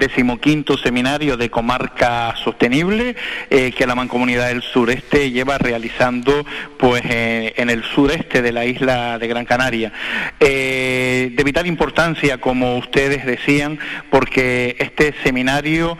decimoquinto seminario de comarca sostenible eh, que la Mancomunidad del Sureste lleva realizando pues eh, en el sureste de la isla de Gran Canaria. de vital importancia, como ustedes decían, porque este seminario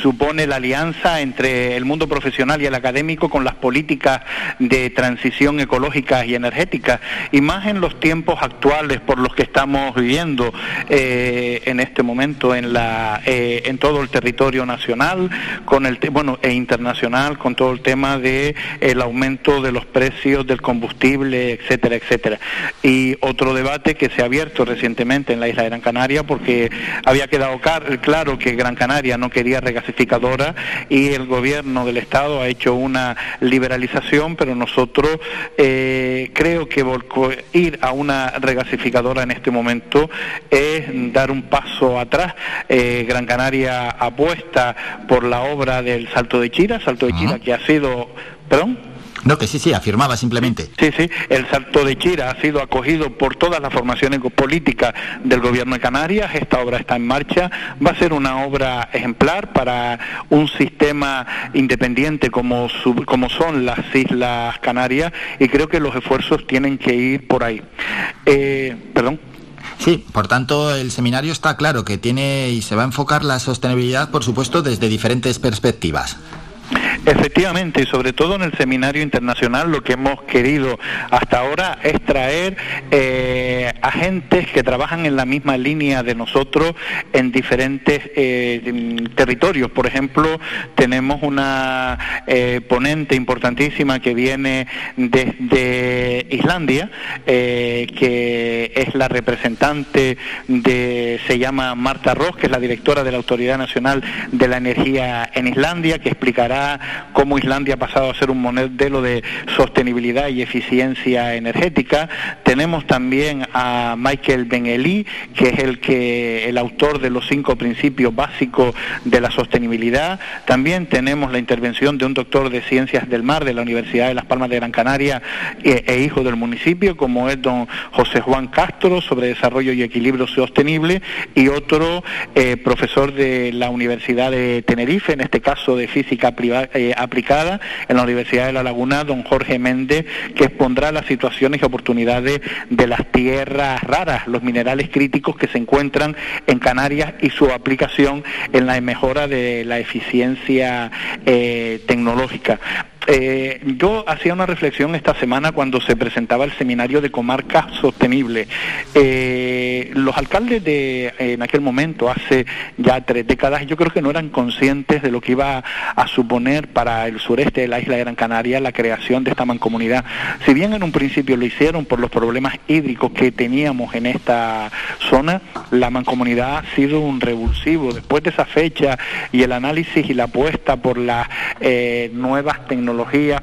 supone la alianza entre el mundo profesional y el académico con las políticas de transición ecológica y energética, y más en los tiempos actuales por los que estamos viviendo eh, en este momento en la eh, en todo el territorio nacional, con el bueno e internacional, con todo el tema de el aumento de los precios del combustible, etcétera, etcétera. Y otro debate que se ha abierto recientemente en la isla de Gran Canaria porque había quedado claro que Gran Canaria no quería regasificadora y el gobierno del estado ha hecho una liberalización, pero nosotros eh, creo que ir a una regasificadora en este momento es dar un paso atrás. Eh, Gran Canaria apuesta por la obra del Salto de Chira, Salto de Chira que ha sido... ¿Perdón? No, que sí, sí, afirmaba simplemente. Sí, sí, el salto de Chira ha sido acogido por todas las formaciones políticas del gobierno de Canarias, esta obra está en marcha, va a ser una obra ejemplar para un sistema independiente como, como son las Islas Canarias y creo que los esfuerzos tienen que ir por ahí. Eh, perdón. Sí, por tanto, el seminario está claro que tiene y se va a enfocar la sostenibilidad, por supuesto, desde diferentes perspectivas. Efectivamente, y sobre todo en el seminario internacional lo que hemos querido hasta ahora es traer eh, agentes que trabajan en la misma línea de nosotros en diferentes eh, territorios. Por ejemplo, tenemos una eh, ponente importantísima que viene desde Islandia, que es la representante de, se llama Marta Ross, que es la directora de la Autoridad Nacional de la Energía en Islandia, que explicará cómo Islandia ha pasado a ser un modelo de sostenibilidad y eficiencia energética. Tenemos también a Michael Benelli, que es el que el autor de los cinco principios básicos de la sostenibilidad. También tenemos la intervención de un doctor de ciencias del mar de la Universidad de Las Palmas de Gran Canaria e, e hijo del municipio, como es don José Juan Castro sobre desarrollo y equilibrio sostenible y otro eh, profesor de la Universidad de Tenerife, en este caso de física privada eh, aplicada en la Universidad de La Laguna, don Jorge Méndez, que expondrá las situaciones y oportunidades de las tierras raras, los minerales críticos que se encuentran en Canarias y su aplicación en la mejora de la eficiencia eh, tecnológica. Eh, yo hacía una reflexión esta semana cuando se presentaba el seminario de comarca sostenible. Eh, los alcaldes de en aquel momento, hace ya tres décadas, yo creo que no eran conscientes de lo que iba a suponer para el sureste de la isla de Gran Canaria la creación de esta mancomunidad. Si bien en un principio lo hicieron por los problemas hídricos que teníamos en esta zona, la mancomunidad ha sido un revulsivo. Después de esa fecha y el análisis y la apuesta por las eh, nuevas tecnologías,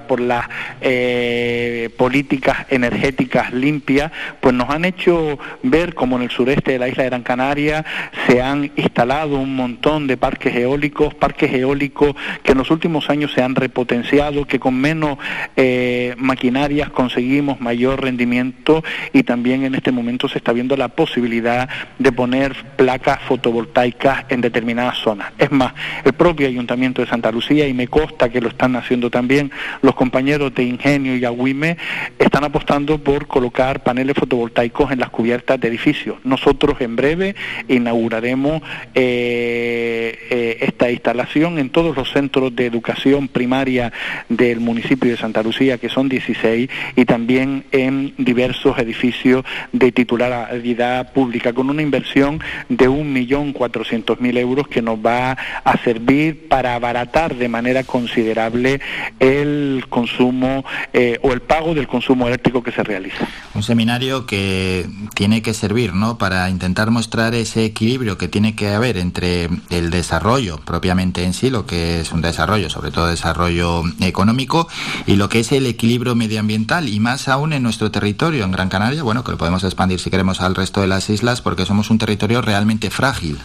por las eh, políticas energéticas limpias, pues nos han hecho ver como en el sureste de la isla de Gran Canaria se han instalado un montón de parques eólicos, parques eólicos que en los últimos años se han repotenciado, que con menos eh, maquinarias conseguimos mayor rendimiento y también en este momento se está viendo la posibilidad de poner placas fotovoltaicas en determinadas zonas. Es más, el propio Ayuntamiento de Santa Lucía, y me consta que lo están haciendo también, los compañeros de Ingenio y Agüime están apostando por colocar paneles fotovoltaicos en las cubiertas de edificios. Nosotros en breve inauguraremos eh, eh, esta instalación en todos los centros de educación primaria del municipio de Santa Lucía, que son 16, y también en diversos edificios de titularidad pública, con una inversión de 1.400.000 euros que nos va a servir para abaratar de manera considerable el consumo eh, o el pago del consumo eléctrico que se realiza. Un seminario que tiene que servir ¿no? para intentar mostrar ese equilibrio que tiene que haber entre el desarrollo propiamente en sí, lo que es un desarrollo, sobre todo desarrollo económico, y lo que es el equilibrio medioambiental, y más aún en nuestro territorio, en Gran Canaria, bueno, que lo podemos expandir si queremos al resto de las islas, porque somos un territorio realmente frágil.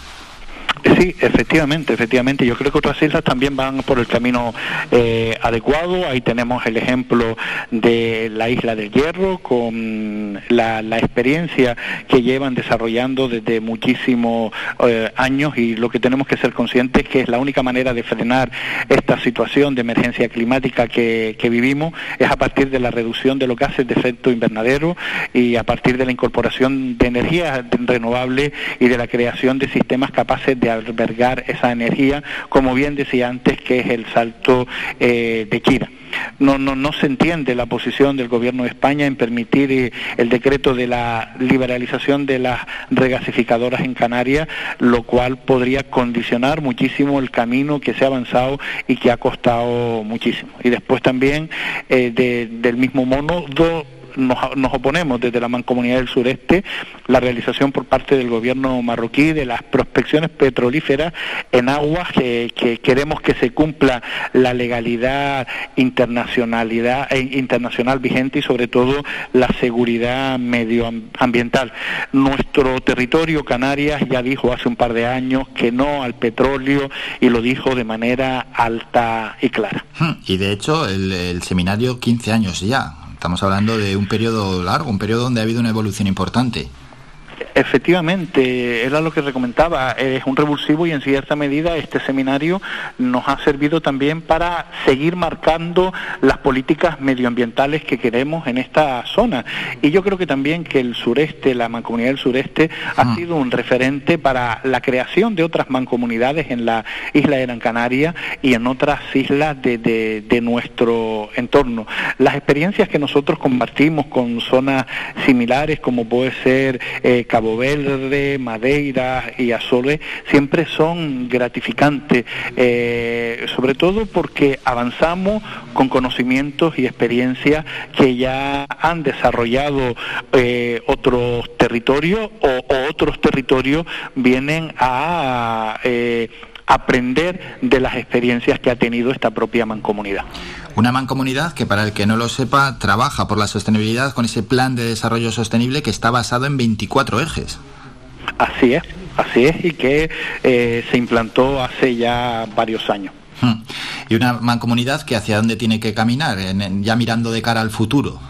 Sí, efectivamente, efectivamente. Yo creo que otras islas también van por el camino eh, adecuado. Ahí tenemos el ejemplo de la isla del Hierro con la, experiencia que llevan desarrollando desde muchísimos eh, años y lo que tenemos que ser conscientes es que es la única manera de frenar esta situación de emergencia climática que, que vivimos es a partir de la reducción de los gases de efecto invernadero y a partir de la incorporación de energías renovables y de la creación de sistemas capaces de albergar esa energía, como bien decía antes, que es el salto eh, de China no, no, no se entiende la posición del Gobierno de España en permitir eh, el decreto de la liberalización de las regasificadoras en Canarias, lo cual podría condicionar muchísimo el camino que se ha avanzado y que ha costado muchísimo. Y después también eh, del mismo modo nos, oponemos desde la Mancomunidad del Sureste la realización por parte del gobierno marroquí de las prospecciones petrolíferas en aguas que, queremos que se cumpla la legalidad internacionalidad, e internacional vigente y sobre todo la seguridad medioambiental. Nuestro territorio, Canarias, ya dijo hace un par de años que no al petróleo y lo dijo de manera alta y clara. Hmm, y de hecho el, el seminario 15 años ya, Estamos hablando de un periodo largo, un periodo donde ha habido una evolución importante. Efectivamente, era lo que recomendaba, es un revulsivo y en cierta medida este seminario nos ha servido también para seguir marcando las políticas medioambientales que queremos en esta zona. Y yo creo que también que el sureste, la mancomunidad del sureste, ha sido un referente para la creación de otras mancomunidades en la isla de Gran Canaria y en otras islas de, nuestro entorno. Las experiencias que nosotros compartimos con zonas similares, como puede ser eh, Cabo Verde, Madeira y Azores siempre son gratificantes, eh, sobre todo porque avanzamos con conocimientos y experiencias que ya han desarrollado eh, otros territorios o, otros territorios vienen a eh, aprender de las experiencias que ha tenido esta propia mancomunidad. Una mancomunidad que, para el que no lo sepa, trabaja por la sostenibilidad con ese plan de desarrollo sostenible que está basado en 24 ejes. Así es, así es, y que eh, se implantó hace ya varios años. Hmm. Y una mancomunidad que hacia dónde tiene que caminar, ya mirando de cara al futuro.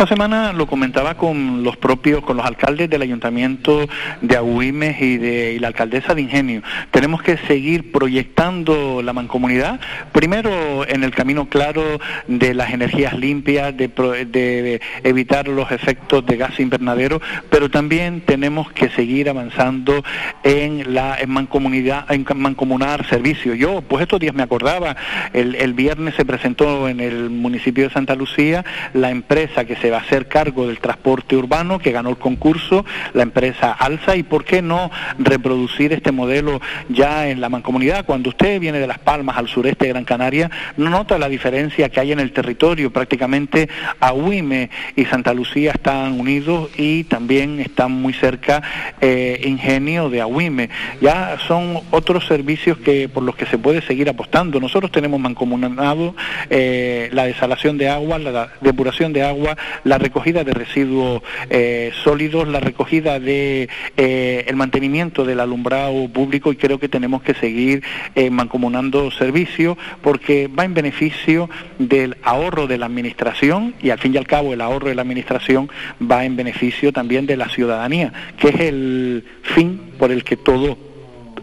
Esta semana lo comentaba con los propios, con los alcaldes del ayuntamiento de Agüimes y de la alcaldesa de Ingenio. Tenemos que seguir proyectando la mancomunidad, primero en el camino claro de las energías limpias, de, evitar los efectos de gas invernadero, pero también tenemos que seguir avanzando en la mancomunidad, en mancomunar servicios. Yo, pues estos días me acordaba, el, el viernes se presentó en el municipio de Santa Lucía la empresa que se va a hacer cargo del transporte urbano, que ganó el concurso, la empresa Alza, y por qué no reproducir este modelo ya en la mancomunidad. Cuando usted viene de Las Palmas al sureste de Gran Canaria, no nota la diferencia que hay en el territorio. Prácticamente Ahuime y Santa Lucía están unidos y también están muy cerca eh, Ingenio de Ahuime. Ya son otros servicios que por los que se puede seguir apostando. Nosotros tenemos mancomunado eh, la desalación de agua, la depuración de agua, la recogida de residuos eh, sólidos, la recogida de eh, el mantenimiento del alumbrado público y creo que tenemos que seguir eh, mancomunando servicios porque va en beneficio del ahorro de la administración y al fin y al cabo el ahorro de la administración va en beneficio también de la ciudadanía, que es el fin por el que todos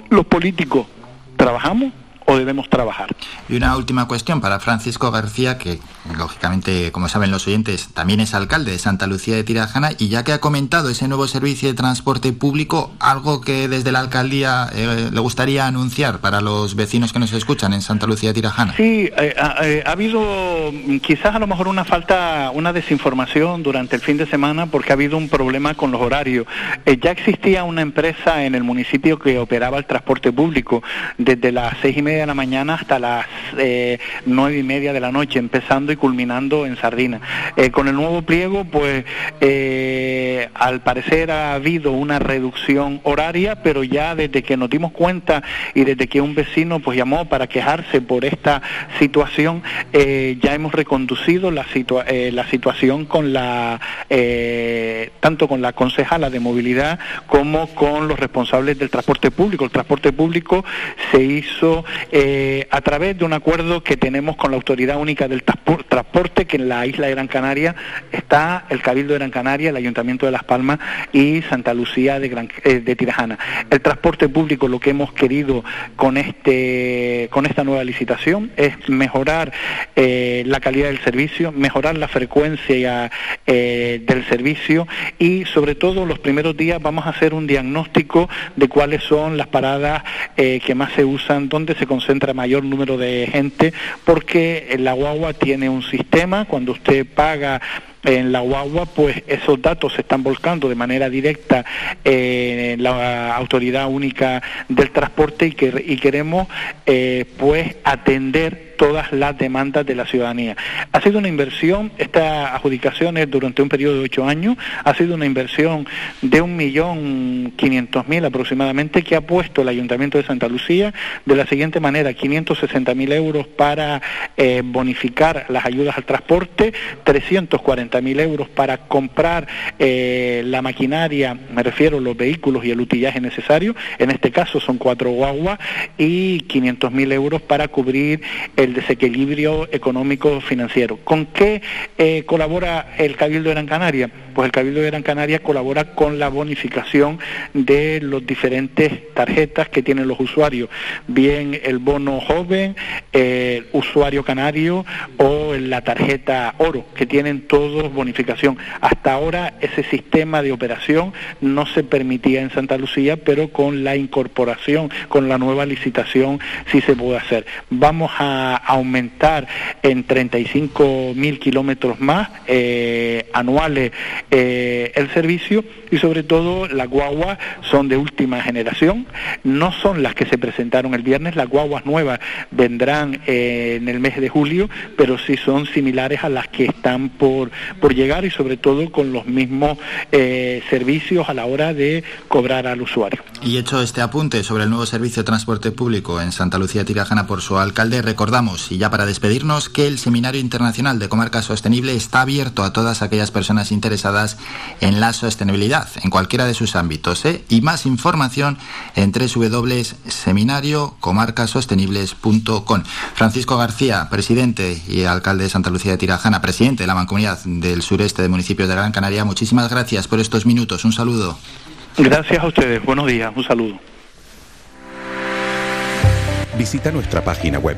los políticos trabajamos o debemos trabajar. Y una última cuestión para Francisco García, que lógicamente, como saben los oyentes, también es alcalde de Santa Lucía de Tirajana, y ya que ha comentado ese nuevo servicio de transporte público, algo que desde la alcaldía eh, le gustaría anunciar para los vecinos que nos escuchan en Santa Lucía de Tirajana. Sí, eh, eh, ha habido mm, quizás a lo mejor una falta, una desinformación durante el fin de semana porque ha habido un problema con los horarios. ya existía una empresa en el municipio que operaba el transporte público desde las seis y media de la mañana hasta las eh, nueve y media de la noche, empezando culminando en Sardina. Eh, con el nuevo pliego, pues eh, al parecer ha habido una reducción horaria, pero ya desde que nos dimos cuenta y desde que un vecino pues llamó para quejarse por esta situación, ya hemos reconducido la, la situación con la tanto con la concejala de movilidad como con los responsables del transporte público. El transporte público se hizo eh, a través de un acuerdo que tenemos con la Autoridad Única del Transporte, que en la isla de Gran Canaria está el Cabildo de Gran Canaria, el Ayuntamiento de Las Palmas y Santa Lucía de, Gran, eh, de Tirajana. El transporte público lo que hemos querido con, este, con esta nueva licitación es mejorar eh, la calidad del servicio, mejorar la frecuencia del servicio y sobre todo los primeros días vamos a hacer un diagnóstico de cuáles son las paradas que más se usan, dónde se concentra mayor número de gente, porque la guagua tiene un sistema, cuando usted paga en la guagua, pues esos datos se están volcando de manera directa en la Autoridad Única del Transporte y, que, y queremos eh, pues atender todas las demandas de la ciudadanía. Ha sido una inversión, esta adjudicación es durante un periodo de ocho años, ha sido una inversión de un millón quinientos mil aproximadamente que ha puesto el Ayuntamiento de Santa Lucía de la siguiente manera, 560 mil euros para eh, bonificar las ayudas al transporte, 340 mil euros para comprar eh, la maquinaria, me refiero a los vehículos y el utillaje necesario, en este caso son cuatro guaguas, y 500 mil euros para cubrir el el desequilibrio económico financiero. ¿Con qué eh, colabora el Cabildo de Gran Canaria? Pues el Cabildo de Gran Canaria colabora con la bonificación de los diferentes tarjetas que tienen los usuarios, bien el bono joven, el usuario canario o la tarjeta oro, que tienen todos bonificación. Hasta ahora ese sistema de operación no se permitía en Santa Lucía, pero con la incorporación, con la nueva licitación sí se puede hacer. Vamos a aumentar en 35 mil kilómetros más eh, anuales eh, el servicio. Y sobre todo las guaguas son de última generación, no son las que se presentaron el viernes, las guaguas nuevas vendrán eh, en el mes de julio, pero sí son similares a las que están por, por llegar y sobre todo con los mismos servicios a la hora de cobrar al usuario. Y hecho este apunte sobre el nuevo servicio de transporte público en Santa Lucía Tirajana por su alcalde, recordamos y ya para despedirnos, que el Seminario Internacional de Comarca Sostenible está abierto a todas aquellas personas interesadas en la sostenibilidad, en cualquiera de sus ámbitos. ¿eh? Y más información en www.seminariocomarcasostenibles.com. Francisco García, presidente y alcalde de Santa Lucía de Tirajana, presidente de la Mancomunidad del Sureste de Municipios de Gran Canaria, muchísimas gracias por estos minutos. Un saludo. Gracias a ustedes. Buenos días. Un saludo. Visita nuestra página web